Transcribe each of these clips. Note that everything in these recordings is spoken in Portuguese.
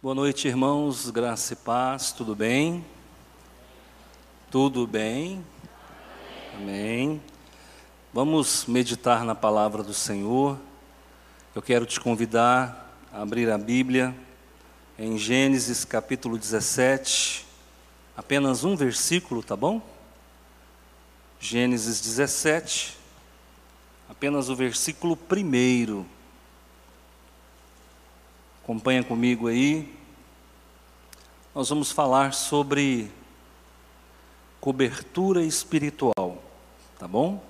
Boa noite, irmãos, graça e paz, tudo bem? Tudo bem? Amém. Vamos meditar na palavra do Senhor. Eu quero te convidar a abrir a Bíblia em Gênesis capítulo 17, apenas um versículo, tá bom? Gênesis 17, apenas o versículo primeiro. Acompanha comigo aí. Nós vamos falar sobre cobertura espiritual, tá bom?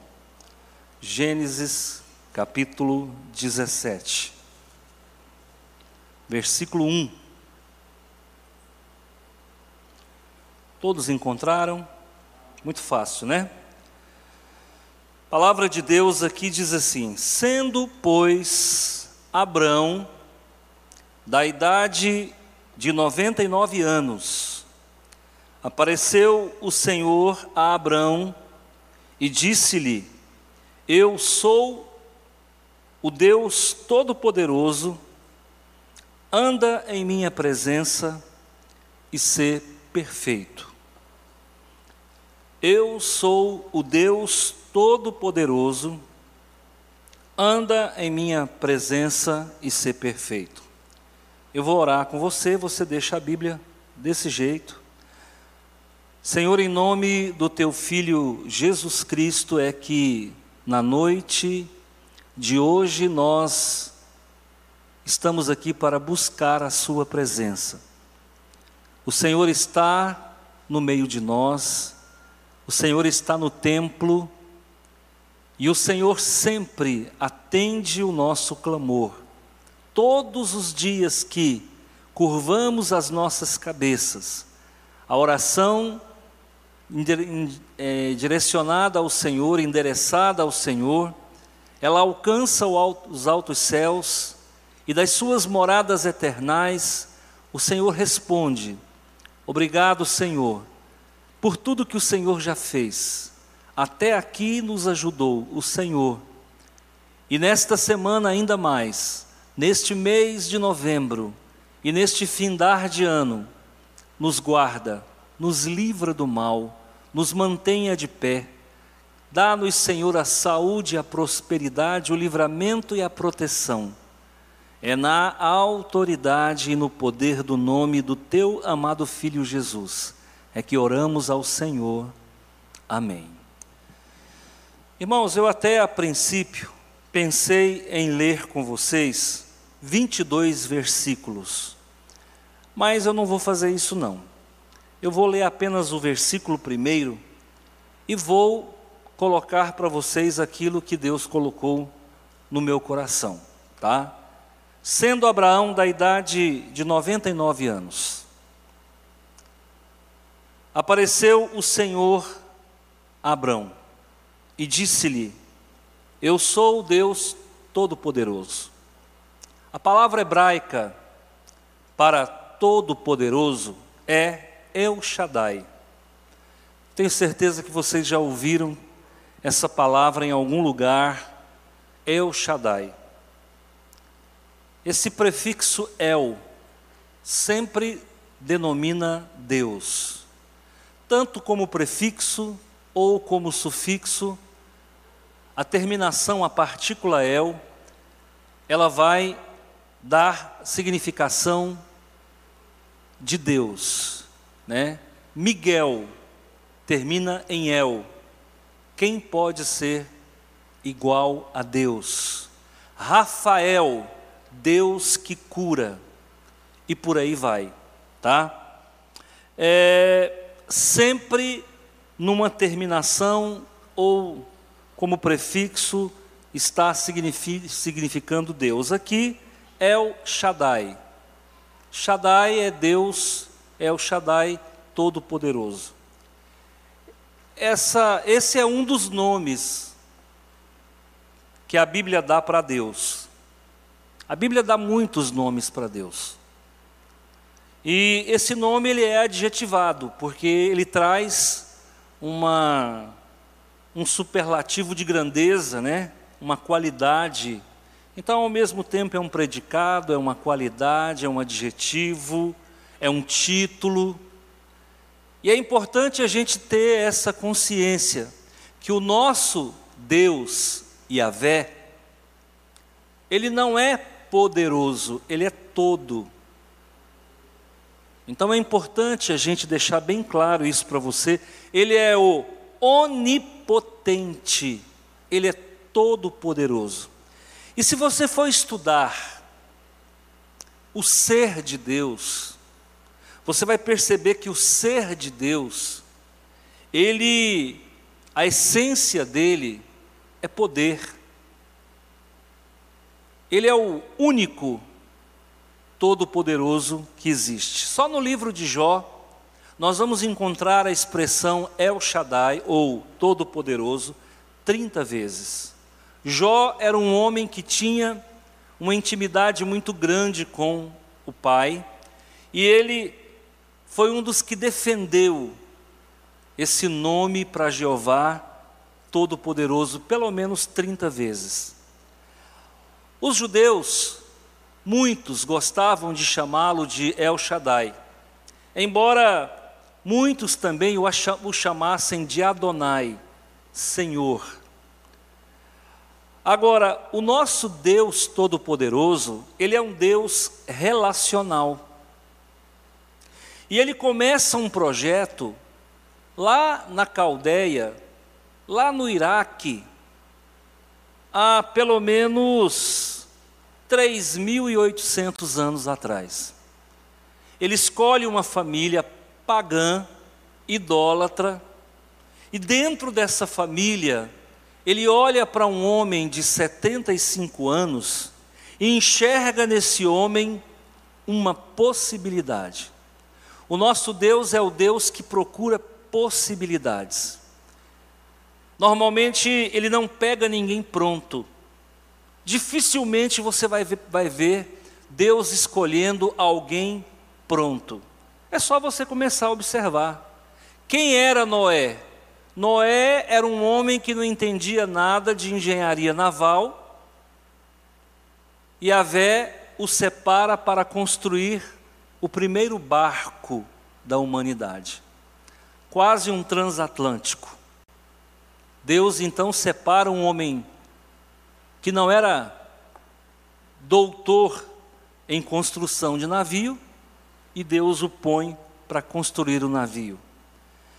Gênesis capítulo 17, versículo 1. Todos encontraram? Muito fácil, né? A palavra de Deus aqui diz assim: Sendo, pois, Abrão da idade de 99 anos, apareceu o Senhor a Abrão e disse-lhe: Eu sou o Deus Todo-Poderoso, anda em minha presença e sê perfeito. Eu sou o Deus Todo-Poderoso, anda em minha presença e sê perfeito. Eu vou orar com você, você deixa a Bíblia desse jeito. Senhor, em nome do teu filho Jesus Cristo, é que na noite de hoje nós estamos aqui para buscar a Sua presença. O Senhor está no meio de nós, o Senhor está no templo e o Senhor sempre atende o nosso clamor todos os dias que curvamos as nossas cabeças, a oração é, direcionada ao Senhor, endereçada ao Senhor, ela alcança os altos céus e das suas moradas eternais, o Senhor responde: Obrigado, Senhor, por tudo que o Senhor já fez. Até aqui nos ajudou o Senhor. E nesta semana ainda mais, neste mês de novembro e neste findar de ano, nos guarda, nos livra do mal, nos mantenha de pé. Dá-nos, Senhor, a saúde, a prosperidade, o livramento e a proteção. É na autoridade e no poder do nome do teu amado Filho Jesus é que oramos ao Senhor. Amém. Irmãos, eu até a princípio pensei em ler com vocês 22 versículos. Mas eu não vou fazer isso não. Eu vou ler apenas o versículo primeiro e vou colocar para vocês aquilo que Deus colocou no meu coração, tá? Sendo Abraão da idade de 99 anos, apareceu o Senhor a Abraão e disse-lhe: Eu sou o Deus Todo-Poderoso. A palavra hebraica para todo-poderoso é El Shaddai. Tenho certeza que vocês já ouviram essa palavra em algum lugar, El Shaddai. Esse prefixo El sempre denomina Deus, tanto como prefixo ou como sufixo, a terminação, a partícula El, ela vai dar significação de Deus, né? Miguel termina em El. Quem pode ser igual a Deus? Rafael, Deus que cura. E por aí vai, tá? É, sempre numa terminação ou como prefixo está significando Deus. Aqui El Shaddai. Shaddai é Deus, é o Shaddai Todo-Poderoso. Essa, esse é um dos nomes que a Bíblia dá para Deus. A Bíblia dá muitos nomes para Deus. E esse nome ele é adjetivado, porque ele traz uma, um superlativo de grandeza, né? uma qualidade Então, ao mesmo tempo, é um predicado, é uma qualidade, é um adjetivo, é um título. E é importante a gente ter essa consciência que o nosso Deus, Yahvé, ele não é poderoso, ele é todo. Então é importante a gente deixar bem claro isso para você. Ele é o onipotente, ele é todo poderoso. E se você for estudar o ser de Deus, você vai perceber que o ser de Deus, ele, a essência dele é poder. Ele é o único todo-poderoso que existe. Só no livro de Jó, nós vamos encontrar a expressão El Shaddai, ou Todo-Poderoso, 30 vezes. Jó era um homem que tinha uma intimidade muito grande com o pai, e ele foi um dos que defendeu esse nome para Jeová Todo-Poderoso pelo menos 30 vezes. Os judeus, muitos gostavam de chamá-lo de El Shaddai, embora muitos também o chamassem de Adonai, Senhor. Agora, o nosso Deus Todo-Poderoso, ele é um Deus relacional. E ele começa um projeto lá na Caldeia, lá no Iraque, há pelo menos 3.800 anos atrás. Ele escolhe uma família pagã, idólatra, e dentro dessa família ele olha para um homem de 75 anos e enxerga nesse homem uma possibilidade. O nosso Deus é o Deus que procura possibilidades. Normalmente ele não pega ninguém pronto. Dificilmente você vai ver, vai ver Deus escolhendo alguém pronto. É só você começar a observar. Quem era Noé? Noé era um homem que não entendia nada de engenharia naval, e Avé o separa para construir o primeiro barco da humanidade, quase um transatlântico. Deus então separa um homem que não era doutor em construção de navio, e Deus o põe para construir o navio.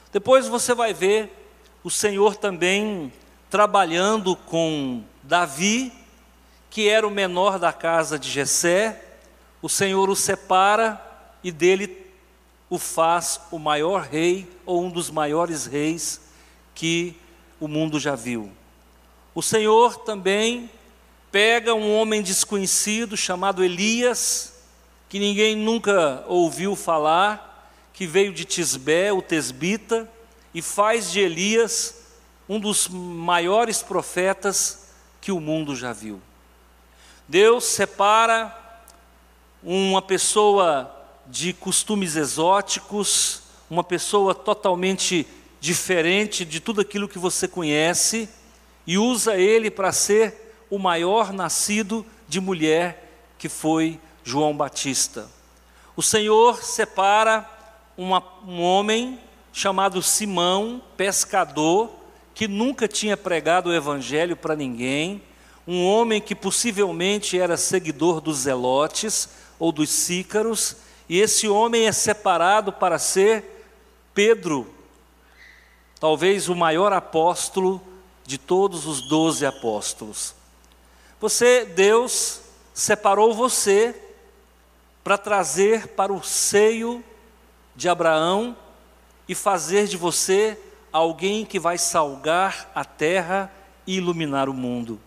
Depois você vai ver o Senhor também trabalhando com Davi, que era o menor da casa de Jessé, o Senhor o separa e dele o faz o maior rei ou um dos maiores reis que o mundo já viu. O Senhor também pega um homem desconhecido chamado Elias, que ninguém nunca ouviu falar, que veio de Tisbé, o tesbita, e faz de Elias um dos maiores profetas que o mundo já viu. Deus separa uma pessoa de costumes exóticos, uma pessoa totalmente diferente de tudo aquilo que você conhece, e usa ele para ser o maior nascido de mulher, que foi João Batista. O Senhor separa uma, um homem chamado Simão, pescador, que nunca tinha pregado o evangelho para ninguém, um homem que possivelmente era seguidor dos zelotes ou dos sícaros, e esse homem é separado para ser Pedro, talvez o maior apóstolo de todos os doze apóstolos. Você, Deus, separou você para trazer para o seio de Abraão e fazer de você alguém que vai salgar a terra e iluminar o mundo.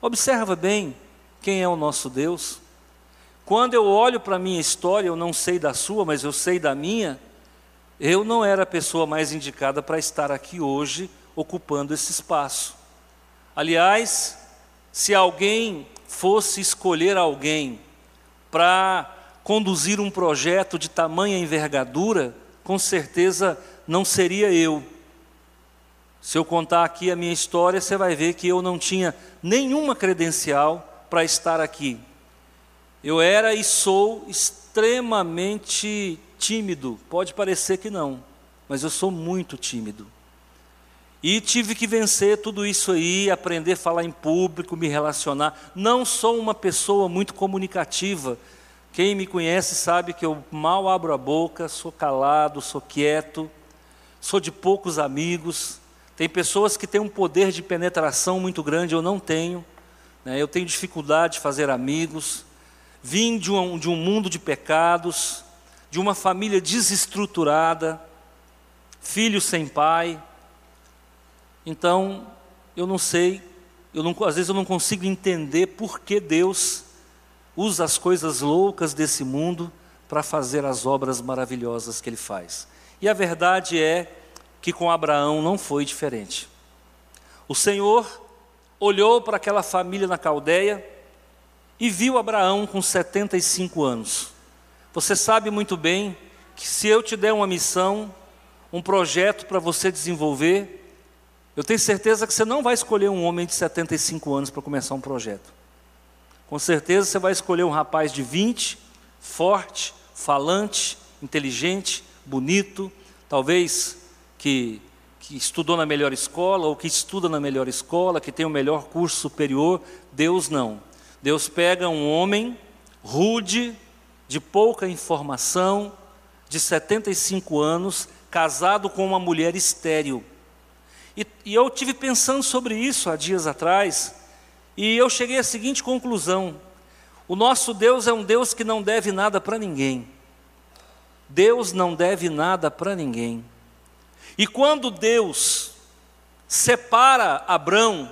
Observa bem quem é o nosso Deus. Quando eu olho para a minha história, eu não sei da sua, mas eu sei da minha, eu não era a pessoa mais indicada para estar aqui hoje ocupando esse espaço. Aliás, se alguém fosse escolher alguém para conduzir um projeto de tamanha envergadura, com certeza não seria eu. Se eu contar aqui a minha história, você vai ver que eu não tinha nenhuma credencial para estar aqui. Eu era e sou extremamente tímido, pode parecer que não, mas eu sou muito tímido. E tive que vencer tudo isso aí, aprender a falar em público, me relacionar. Não sou uma pessoa muito comunicativa. Quem me conhece sabe que eu mal abro a boca, sou calado, sou quieto, sou de poucos amigos. Tem pessoas que têm um poder de penetração muito grande, eu não tenho. Né? Eu tenho dificuldade de fazer amigos. Vim de um, de um mundo de pecados, de uma família desestruturada, filho sem pai então, eu não sei, eu não, às vezes eu não consigo entender por que Deus usa as coisas loucas desse mundo para fazer as obras maravilhosas que Ele faz. E a verdade é que com Abraão não foi diferente. O Senhor olhou para aquela família na Caldeia e viu Abraão com 75 anos. Você sabe muito bem que se eu te der uma missão, um projeto para você desenvolver, eu tenho certeza que você não vai escolher um homem de 75 anos para começar um projeto. Com certeza você vai escolher um rapaz de 20, forte, falante, inteligente, bonito, talvez que, que estudou na melhor escola ou que estuda na melhor escola, que tem o melhor curso superior. Deus não. Deus pega um homem rude, de pouca informação, de 75 anos, casado com uma mulher estéril e, e eu tive pensando sobre isso há dias atrás, e eu cheguei à seguinte conclusão: o nosso Deus é um Deus que não deve nada para ninguém. Deus não deve nada para ninguém. E quando Deus separa Abrão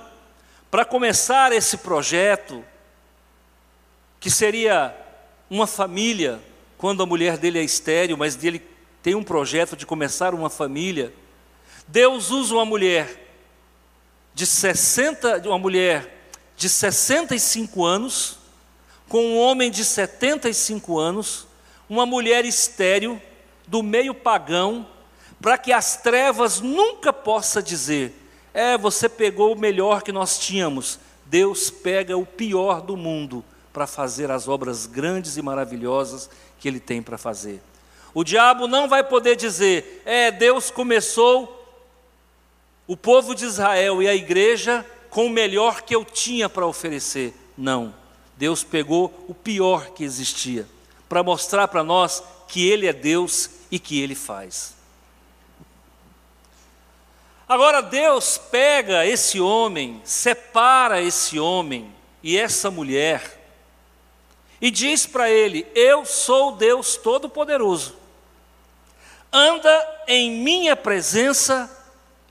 para começar esse projeto, que seria uma família, quando a mulher dele é estéril, mas dele tem um projeto de começar uma família, Deus usa uma mulher de 60, uma mulher de 65 anos, com um homem de 75 anos, uma mulher estéril do meio pagão, para que as trevas nunca possa dizer: "É, você pegou o melhor que nós tínhamos". Deus pega o pior do mundo para fazer as obras grandes e maravilhosas que ele tem para fazer. O diabo não vai poder dizer: "É, Deus começou o povo de Israel e a igreja com o melhor que eu tinha para oferecer. Não. Deus pegou o pior que existia para mostrar para nós que Ele é Deus e que Ele faz. Agora Deus pega esse homem, separa esse homem e essa mulher e diz para ele: Eu sou Deus Todo-Poderoso. Anda em minha presença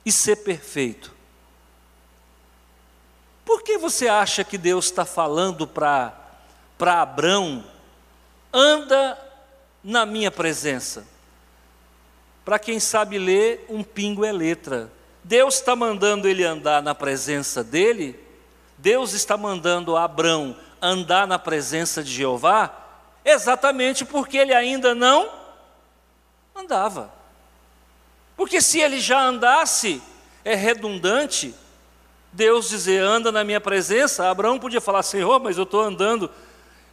e ser perfeito. Por que você acha que Deus está falando para Abraão, anda na minha presença? Para quem sabe ler, um pingo é letra. Deus está mandando ele andar na presença dele, Deus está mandando Abraão andar na presença de Jeová, exatamente porque ele ainda não andava. Porque se ele já andasse, é redundante Deus dizer, anda na minha presença. Abraão podia falar, Senhor, mas eu estou andando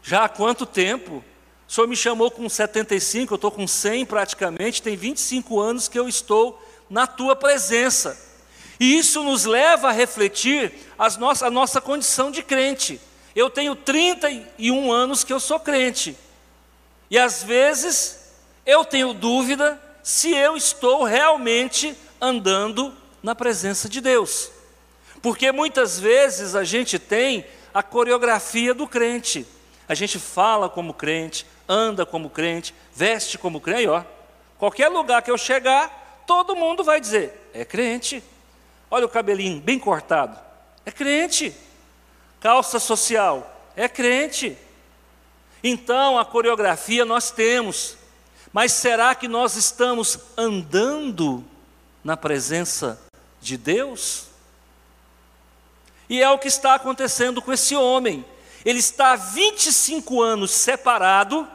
já há quanto tempo? O Senhor me chamou com 75, eu estou com 100 praticamente, tem 25 anos que eu estou na tua presença. E isso nos leva a refletir as nossa, a nossa condição de crente. Eu tenho 31 anos que eu sou crente. E às vezes eu tenho dúvida se eu estou realmente andando na presença de Deus. Porque muitas vezes a gente tem a coreografia do crente. A gente fala como crente, anda como crente, veste como crente, ó. Qualquer lugar que eu chegar, todo mundo vai dizer: é crente. Olha o cabelinho bem cortado. É crente. Calça social. É crente. Então, a coreografia nós temos. Mas será que nós estamos andando na presença de Deus? E é o que está acontecendo com esse homem. Ele está há 25 anos separado,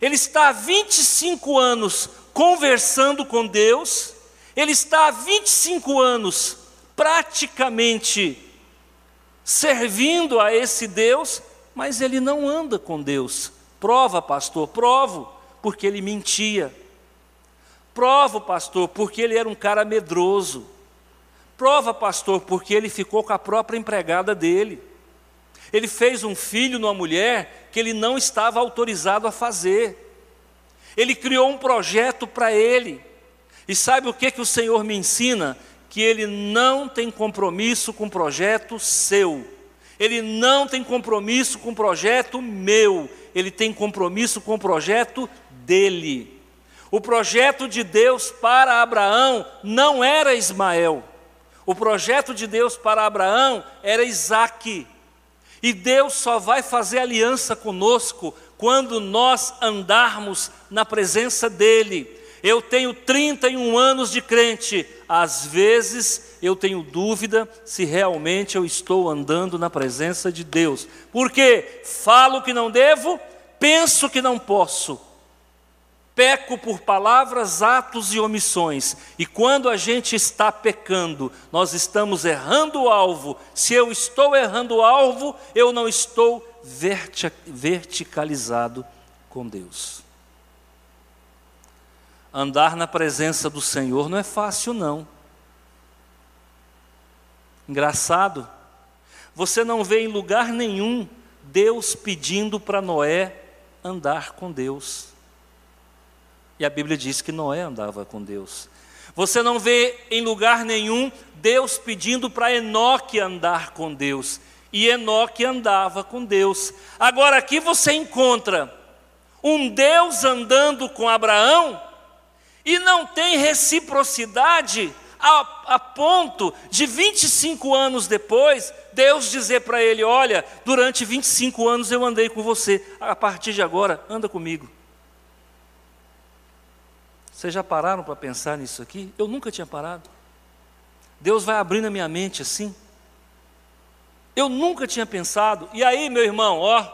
ele está há 25 anos conversando com Deus, ele está há 25 anos praticamente servindo a esse Deus, mas ele não anda com Deus. Prova, pastor, provo, porque ele mentia. Prova, pastor, porque ele era um cara medroso. Prova, pastor, porque ele ficou com a própria empregada dele. Ele fez um filho numa mulher que ele não estava autorizado a fazer. Ele criou um projeto para ele. E sabe o que, que o Senhor me ensina? Que ele não tem compromisso com o projeto seu. Ele não tem compromisso com o projeto meu. Ele tem compromisso com o projeto dele. O projeto de Deus para Abraão não era Ismael. O projeto de Deus para Abraão era Isaac. E Deus só vai fazer aliança conosco quando nós andarmos na presença dEle. Eu tenho 31 anos de crente, às vezes eu tenho dúvida se realmente eu estou andando na presença de Deus. Porque falo que não devo, penso que não posso peco por palavras, atos e omissões. E quando a gente está pecando, nós estamos errando o alvo. Se eu estou errando o alvo, eu não estou verticalizado com Deus. Andar na presença do Senhor não é fácil, não. Engraçado, você não vê em lugar nenhum Deus pedindo para Noé andar com Deus. E a Bíblia diz que Noé andava com Deus. Você não vê em lugar nenhum Deus pedindo para Enoque andar com Deus. E Enoque andava com Deus. Agora aqui você encontra um Deus andando com Abraão e não tem reciprocidade a, a ponto de 25 anos depois, Deus dizer para ele: Olha, durante 25 anos eu andei com você, a partir de agora, anda comigo. Vocês já pararam para pensar nisso aqui? Eu nunca tinha parado. Deus vai abrindo a minha mente assim. Eu nunca tinha pensado. E aí, meu irmão, ó,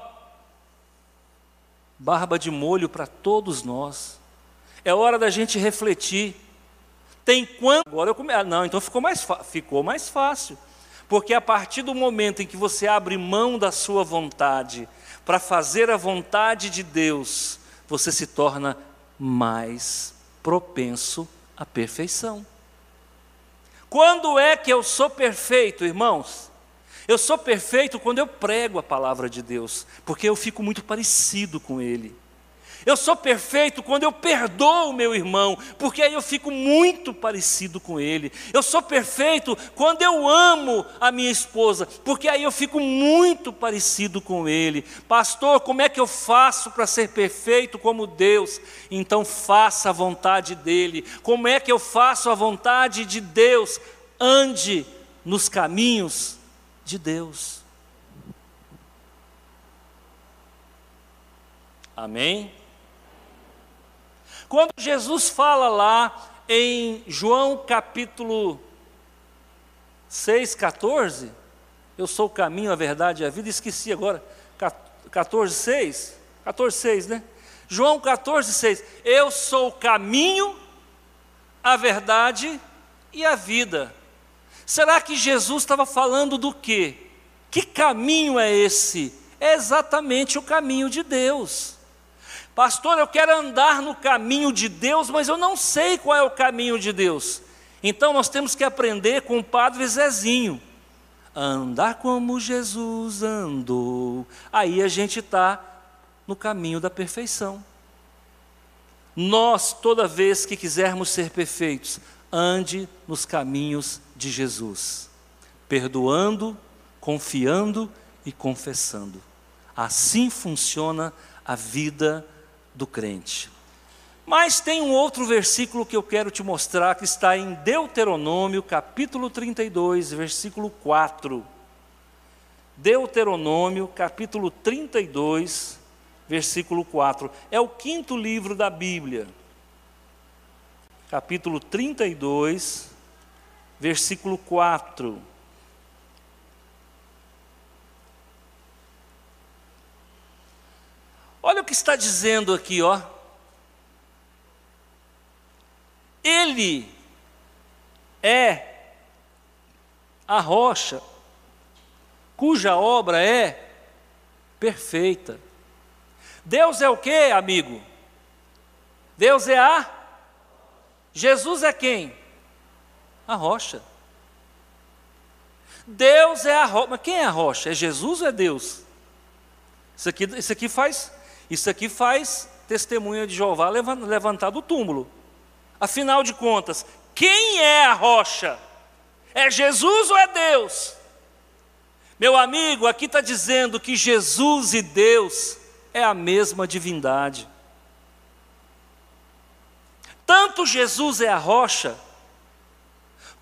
barba de molho para todos nós. É hora da gente refletir. Tem quanto? Agora eu come... ah, não, então ficou mais ficou mais fácil. Porque a partir do momento em que você abre mão da sua vontade para fazer a vontade de Deus, você se torna mais propenso à perfeição. Quando é que eu sou perfeito, irmãos? Eu sou perfeito quando eu prego a palavra de Deus, porque eu fico muito parecido com Ele. Eu sou perfeito quando eu perdoo o meu irmão, porque aí eu fico muito parecido com ele. Eu sou perfeito quando eu amo a minha esposa, porque aí eu fico muito parecido com ele. Pastor, como é que eu faço para ser perfeito como Deus? Então faça a vontade dele. Como é que eu faço a vontade de Deus? Ande nos caminhos de Deus. Amém? Quando Jesus fala lá em João capítulo 6, 14, eu sou o caminho, a verdade e a vida, esqueci agora, 14, 6, 14, 6, né? João 14, 6, eu sou o caminho, a verdade e a vida. Será que Jesus estava falando do quê? Que caminho é esse? É exatamente o caminho de Deus. Pastor, eu quero andar no caminho de Deus, mas eu não sei qual é o caminho de Deus. Então nós temos que aprender com o Padre Zezinho. Andar como Jesus andou. Aí a gente está no caminho da perfeição. Nós, toda vez que quisermos ser perfeitos, ande nos caminhos de Jesus, perdoando, confiando e confessando. Assim funciona a vida do crente. Mas tem um outro versículo que eu quero te mostrar que está em Deuteronômio, capítulo 32, versículo 4. Deuteronômio, capítulo 32, versículo 4. É o quinto livro da Bíblia. Capítulo 32, versículo 4. Olha o que está dizendo aqui, ó. Ele é a rocha cuja obra é perfeita. Deus é o que, amigo? Deus é a. Jesus é quem? A rocha. Deus é a rocha. Mas quem é a rocha? É Jesus ou é Deus? Isso aqui, isso aqui faz, isso aqui faz testemunha de Jeová levantar do túmulo. Afinal de contas, quem é a rocha? É Jesus ou é Deus? Meu amigo, aqui está dizendo que Jesus e Deus é a mesma divindade. Tanto Jesus é a rocha,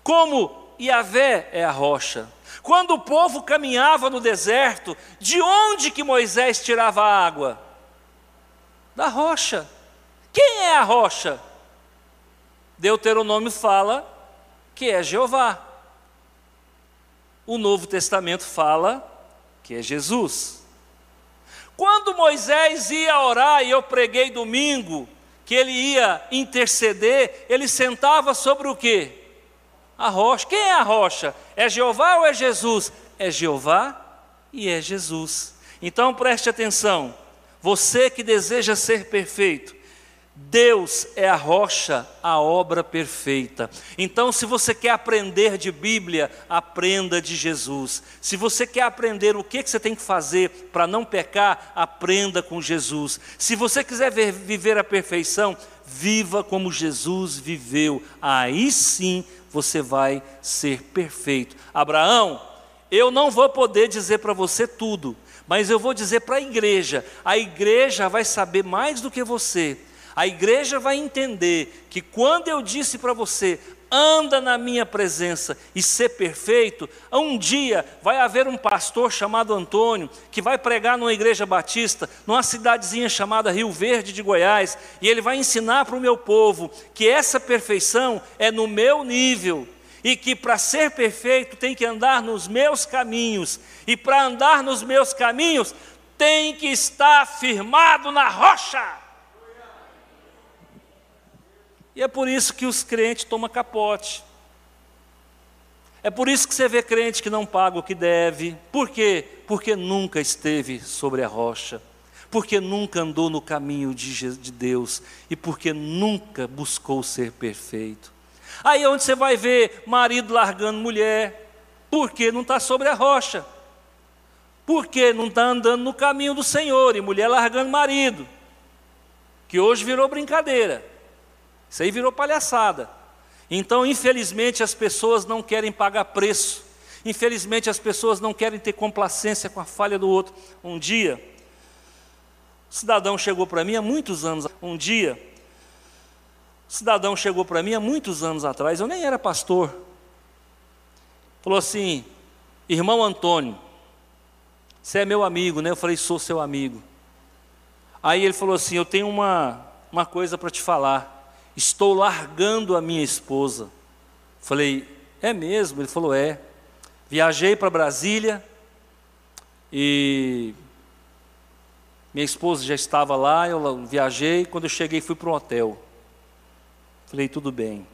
como Yahvé é a rocha. Quando o povo caminhava no deserto, de onde que Moisés tirava a água? Da rocha. Quem é a rocha? Deuteronômio fala que é Jeová. O Novo Testamento fala que é Jesus. Quando Moisés ia orar, e eu preguei domingo, que ele ia interceder, ele sentava sobre o quê? A rocha. Quem é a rocha? É Jeová ou é Jesus? É Jeová e é Jesus. Então preste atenção. Você que deseja ser perfeito, Deus é a rocha, a obra perfeita. Então, se você quer aprender de Bíblia, aprenda de Jesus. Se você quer aprender o que, você tem que fazer para não pecar, aprenda com Jesus. Se você quiser ver, viver a perfeição, viva como Jesus viveu. Aí sim você vai ser perfeito. Abraão, eu não vou poder dizer para você tudo, mas eu vou dizer para a igreja. A igreja vai saber mais do que você. A igreja vai entender que quando eu disse para você, anda na minha presença e ser perfeito, um dia vai haver um pastor chamado Antônio que vai pregar numa igreja batista, numa cidadezinha chamada Rio Verde de Goiás, e ele vai ensinar para o meu povo que essa perfeição é no meu nível. E que para ser perfeito tem que andar nos meus caminhos, e para andar nos meus caminhos tem que estar firmado na rocha. E é por isso que os crentes tomam capote. É por isso que você vê crente que não paga o que deve. Por quê? Porque nunca esteve sobre a rocha. Porque nunca andou no caminho de Deus. E porque nunca buscou ser perfeito. Aí é onde você vai ver marido largando mulher. Porque não está sobre a rocha. Porque não está andando no caminho do Senhor. E mulher largando marido. Que hoje virou brincadeira. Isso aí virou palhaçada. Então, infelizmente, as pessoas não querem pagar preço. Infelizmente, as pessoas não querem ter complacência com a falha do outro. Um dia, um cidadão chegou para mim há muitos anos. Um dia, cidadão chegou para mim há muitos anos atrás. Eu nem era pastor. Falou assim: Irmão Antônio, você é meu amigo, né? Eu falei: Sou seu amigo. Aí ele falou assim: Eu tenho uma, uma coisa para te falar estou largando a minha esposa. Falei, é mesmo? Ele falou, é. Viajei para Brasília e minha esposa já estava lá, eu viajei, quando eu cheguei fui para um hotel. Falei, tudo bem.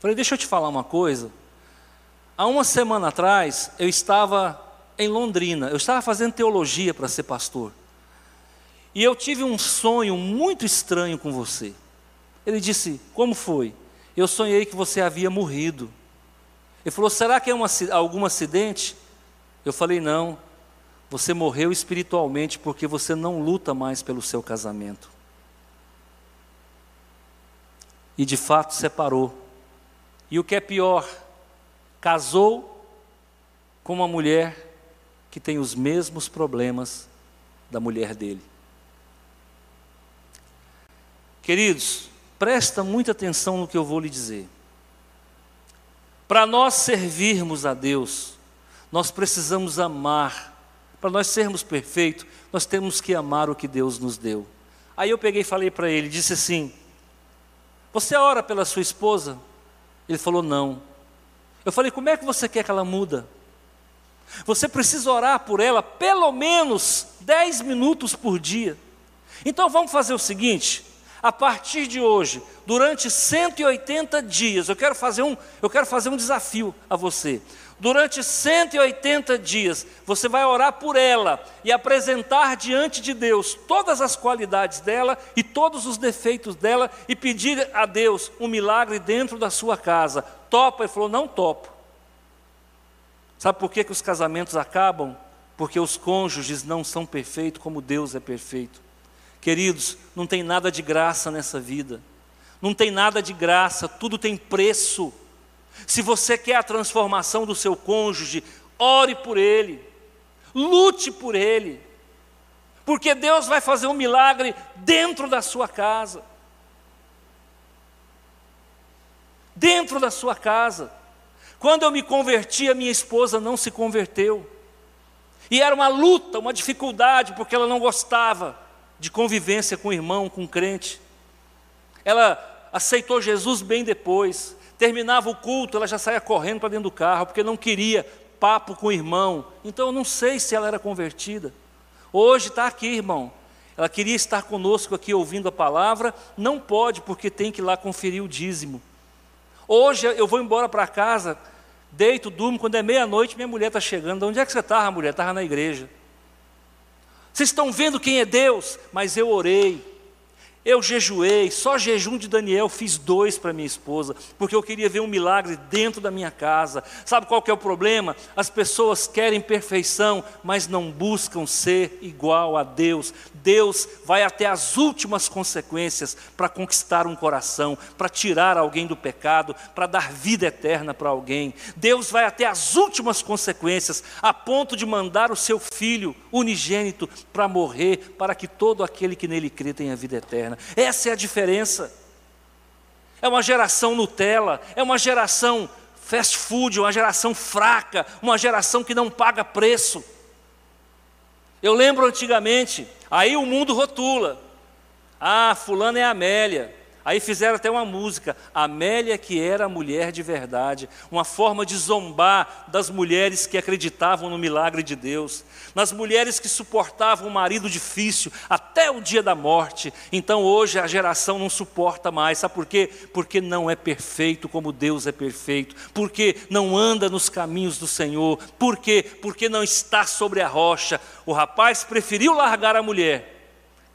Falei, deixa eu te falar uma coisa. Há uma semana atrás, eu estava em Londrina, eu estava fazendo teologia para ser pastor. E eu tive um sonho muito estranho com você. Ele disse: Como foi? Eu sonhei que você havia morrido. Ele falou: Será que é uma, algum acidente? Eu falei: Não. Você morreu espiritualmente porque você não luta mais pelo seu casamento. E de fato separou. E o que é pior, casou com uma mulher que tem os mesmos problemas da mulher dele. Queridos, Presta muita atenção no que eu vou lhe dizer. Para nós servirmos a Deus, nós precisamos amar. Para nós sermos perfeitos, nós temos que amar o que Deus nos deu. Aí eu peguei e falei para ele, disse assim: Você ora pela sua esposa? Ele falou: Não. Eu falei: Como é que você quer que ela muda? Você precisa orar por ela pelo menos 10 minutos por dia. Então vamos fazer o seguinte: a partir de hoje, durante 180 dias, eu quero fazer um, eu quero fazer um desafio a você. Durante 180 dias, você vai orar por ela e apresentar diante de Deus todas as qualidades dela e todos os defeitos dela e pedir a Deus um milagre dentro da sua casa. Topa? Ele falou: Não topo. Sabe por que, que os casamentos acabam? Porque os cônjuges não são perfeitos como Deus é perfeito. Queridos, não tem nada de graça nessa vida, não tem nada de graça, tudo tem preço. Se você quer a transformação do seu cônjuge, ore por ele, lute por ele, porque Deus vai fazer um milagre dentro da sua casa. Dentro da sua casa. Quando eu me converti, a minha esposa não se converteu. E era uma luta, uma dificuldade, porque ela não gostava de convivência com o irmão, com o crente. Ela aceitou Jesus bem depois. Terminava o culto, ela já saía correndo para dentro do carro, porque não queria papo com o irmão. Então eu não sei se ela era convertida. Hoje está aqui, irmão. Ela queria estar conosco aqui ouvindo a palavra, não pode, porque tem que ir lá conferir o dízimo. Hoje eu vou embora para casa, deito, durmo, quando é meia-noite, minha mulher está chegando. Onde é que você estava, mulher? Estava na igreja. Vocês estão vendo quem é Deus? Mas eu orei. Eu jejuei, só jejum de Daniel fiz dois para minha esposa, porque eu queria ver um milagre dentro da minha casa. Sabe qual que é o problema? As pessoas querem perfeição, mas não buscam ser igual a Deus. Deus vai até as últimas consequências para conquistar um coração, para tirar alguém do pecado, para dar vida eterna para alguém. Deus vai até as últimas consequências, a ponto de mandar o seu filho unigênito para morrer, para que todo aquele que nele crê tenha vida eterna. Essa é a diferença. É uma geração Nutella, é uma geração fast food, uma geração fraca, uma geração que não paga preço. Eu lembro antigamente, aí o mundo rotula. Ah, fulano é Amélia. Aí fizeram até uma música, Amélia que era mulher de verdade, uma forma de zombar das mulheres que acreditavam no milagre de Deus, nas mulheres que suportavam um marido difícil até o dia da morte. Então hoje a geração não suporta mais, sabe por quê? Porque não é perfeito como Deus é perfeito, porque não anda nos caminhos do Senhor, por quê? Porque não está sobre a rocha. O rapaz preferiu largar a mulher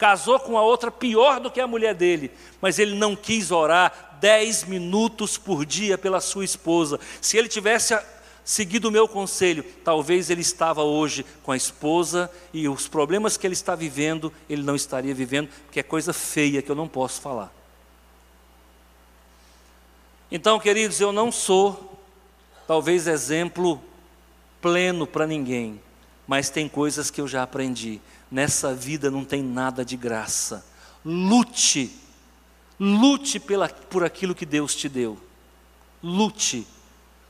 casou com a outra pior do que a mulher dele, mas ele não quis orar dez minutos por dia pela sua esposa. Se ele tivesse seguido o meu conselho, talvez ele estava hoje com a esposa e os problemas que ele está vivendo, ele não estaria vivendo, porque é coisa feia que eu não posso falar. Então, queridos, eu não sou, talvez, exemplo pleno para ninguém, mas tem coisas que eu já aprendi. Nessa vida não tem nada de graça. Lute, lute pela, por aquilo que Deus te deu. Lute.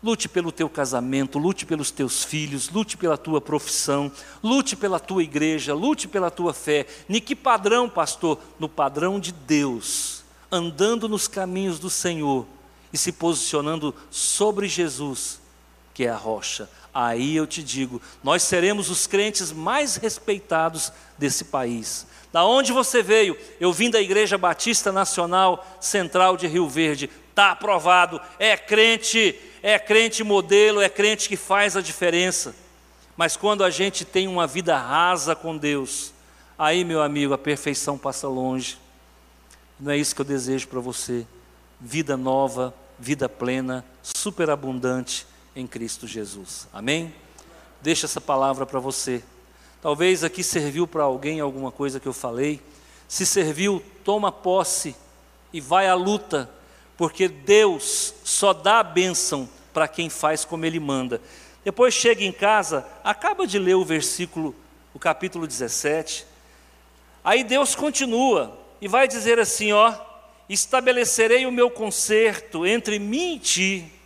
Lute pelo teu casamento, lute pelos teus filhos, lute pela tua profissão, lute pela tua igreja, lute pela tua fé. Em que padrão, pastor? No padrão de Deus, andando nos caminhos do Senhor e se posicionando sobre Jesus, que é a rocha, aí eu te digo, nós seremos os crentes mais respeitados desse país. Da onde você veio? Eu vim da Igreja Batista Nacional Central de Rio Verde. Está aprovado. É crente, é crente modelo, é crente que faz a diferença. Mas quando a gente tem uma vida rasa com Deus, aí, meu amigo, a perfeição passa longe. Não é isso que eu desejo para você. Vida nova, vida plena, superabundante em Cristo Jesus. Amém? Deixa essa palavra para você. Talvez aqui serviu para alguém alguma coisa que eu falei. Se serviu, toma posse e vai à luta, porque Deus só dá a bênção para quem faz como Ele manda. Depois chega em casa, acaba de ler o versículo, o capítulo 17. Aí Deus continua e vai dizer assim: ó, estabelecerei o meu conserto entre mim e ti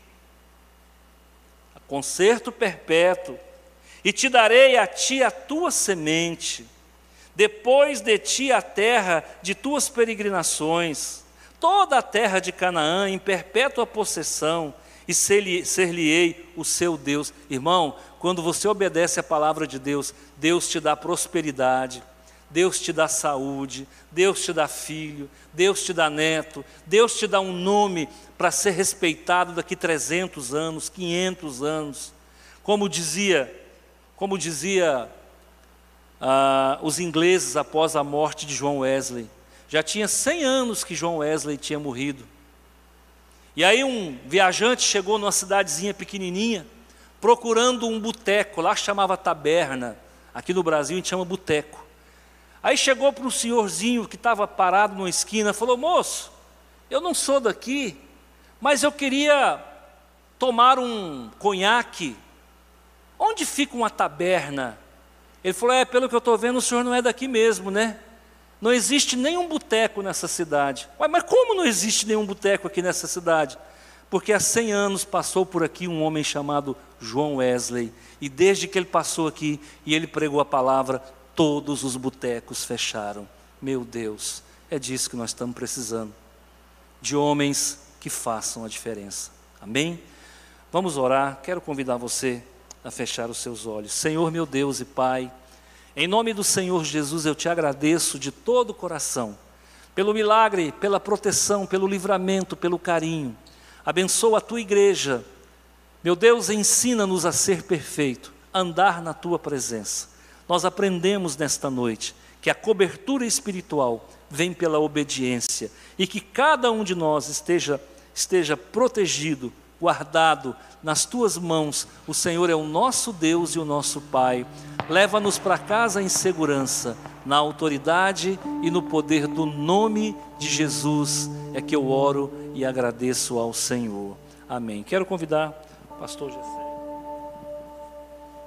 conserto perpétuo, e te darei a ti a tua semente, depois de ti a terra de tuas peregrinações, toda a terra de Canaã em perpétua possessão, e ser-lhe-ei o seu Deus. Irmão, quando você obedece a palavra de Deus, Deus te dá prosperidade, Deus te dá saúde, Deus te dá filho, Deus te dá neto, Deus te dá um nome para ser respeitado daqui 300 anos, 500 anos. como dizia, como dizia ah, os ingleses após a morte de João Wesley. Já tinha 100 anos que João Wesley tinha morrido. E aí um viajante chegou numa cidadezinha pequenininha, procurando um boteco, lá chamava taberna, aqui no Brasil a gente chama boteco. Aí chegou para um senhorzinho que estava parado numa esquina, falou: Moço, eu não sou daqui, mas eu queria tomar um conhaque. Onde fica uma taberna? Ele falou: É, pelo que eu estou vendo, o senhor não é daqui mesmo, né? Não existe nenhum boteco nessa cidade. Ué, mas como não existe nenhum boteco aqui nessa cidade? Porque há 100 anos passou por aqui um homem chamado João Wesley. E desde que ele passou aqui e ele pregou a palavra, todos os botecos fecharam. Meu Deus, é disso que nós estamos precisando. De homens que façam a diferença. Amém? Vamos orar. Quero convidar você a fechar os seus olhos. Senhor, meu Deus e Pai, em nome do Senhor Jesus, eu te agradeço de todo o coração pelo milagre, pela proteção, pelo livramento, pelo carinho. Abençoa a tua igreja. Meu Deus, ensina-nos a ser perfeito, andar na tua presença nós aprendemos nesta noite que a cobertura espiritual vem pela obediência e que cada um de nós esteja, esteja protegido, guardado nas tuas mãos. O Senhor é o nosso Deus e o nosso Pai. Leva-nos para casa em segurança, na autoridade e no poder do nome de Jesus. É que eu oro e agradeço ao Senhor. Amém. Quero convidar o pastor Jessé.